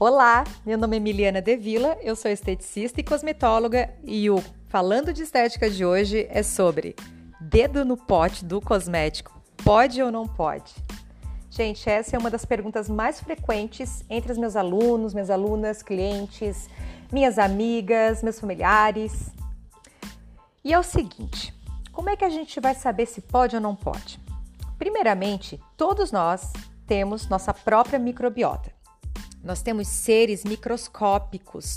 Olá, meu nome é Emiliana Devila, eu sou esteticista e cosmetóloga e o Falando de Estética de hoje é sobre dedo no pote do cosmético, pode ou não pode? Gente, essa é uma das perguntas mais frequentes entre os meus alunos, minhas alunas, clientes, minhas amigas, meus familiares. E é o seguinte: como é que a gente vai saber se pode ou não pode? Primeiramente, todos nós temos nossa própria microbiota. Nós temos seres microscópicos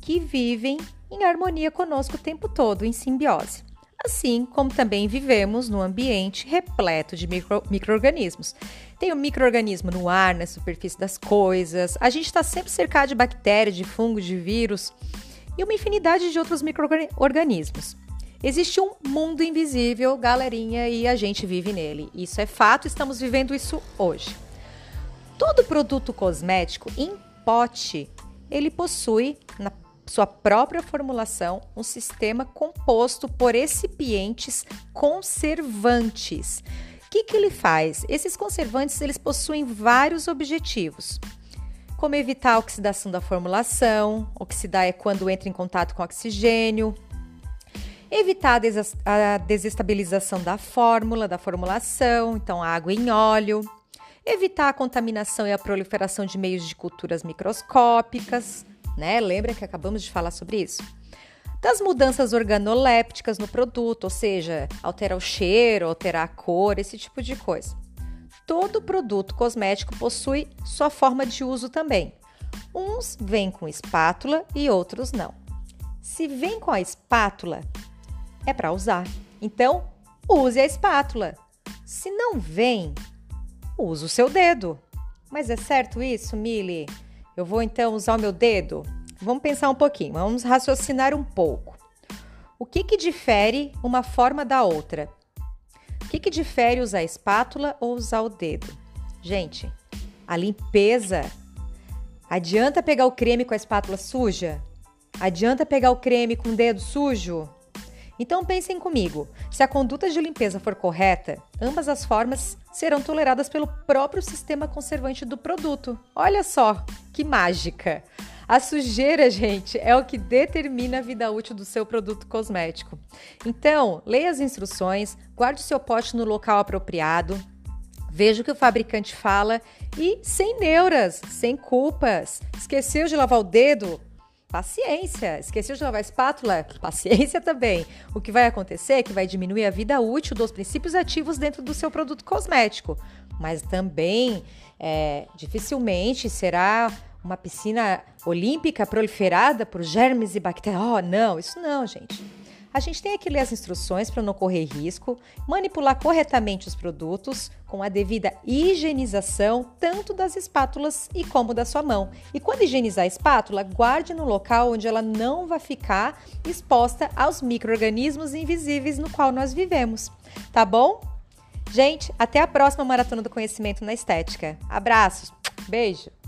que vivem em harmonia conosco o tempo todo, em simbiose. Assim como também vivemos num ambiente repleto de micro, micro-organismos. Tem o um microorganismo no ar, na superfície das coisas, a gente está sempre cercado de bactérias, de fungos, de vírus e uma infinidade de outros micro-organismos. Existe um mundo invisível, galerinha, e a gente vive nele. Isso é fato, estamos vivendo isso hoje. Todo produto cosmético em pote, ele possui na sua própria formulação um sistema composto por recipientes conservantes. O que, que ele faz? Esses conservantes eles possuem vários objetivos, como evitar a oxidação da formulação. Oxidar é quando entra em contato com oxigênio. Evitar a desestabilização da fórmula, da formulação, então água em óleo evitar a contaminação e a proliferação de meios de culturas microscópicas, né? Lembra que acabamos de falar sobre isso? Das mudanças organolépticas no produto, ou seja, alterar o cheiro, alterar a cor, esse tipo de coisa. Todo produto cosmético possui sua forma de uso também. Uns vêm com espátula e outros não. Se vem com a espátula, é para usar. Então, use a espátula. Se não vem, usa o seu dedo. Mas é certo isso, Mili? Eu vou então usar o meu dedo? Vamos pensar um pouquinho, vamos raciocinar um pouco. O que, que difere uma forma da outra? O que, que difere usar a espátula ou usar o dedo? Gente, a limpeza. Adianta pegar o creme com a espátula suja? Adianta pegar o creme com o dedo sujo? Então pensem comigo: se a conduta de limpeza for correta, ambas as formas serão toleradas pelo próprio sistema conservante do produto. Olha só que mágica! A sujeira, gente, é o que determina a vida útil do seu produto cosmético. Então, leia as instruções, guarde o seu pote no local apropriado, veja o que o fabricante fala e sem neuras, sem culpas. Esqueceu de lavar o dedo? Paciência. Esqueceu de lavar a espátula? Paciência também. O que vai acontecer é que vai diminuir a vida útil dos princípios ativos dentro do seu produto cosmético. Mas também, é, dificilmente será uma piscina olímpica proliferada por germes e bactérias. Oh, não, isso não, gente. A gente tem que ler as instruções para não correr risco, manipular corretamente os produtos com a devida higienização tanto das espátulas e como da sua mão. E quando higienizar a espátula, guarde no local onde ela não vai ficar exposta aos micro-organismos invisíveis no qual nós vivemos. Tá bom? Gente, até a próxima Maratona do Conhecimento na Estética. Abraços, beijo!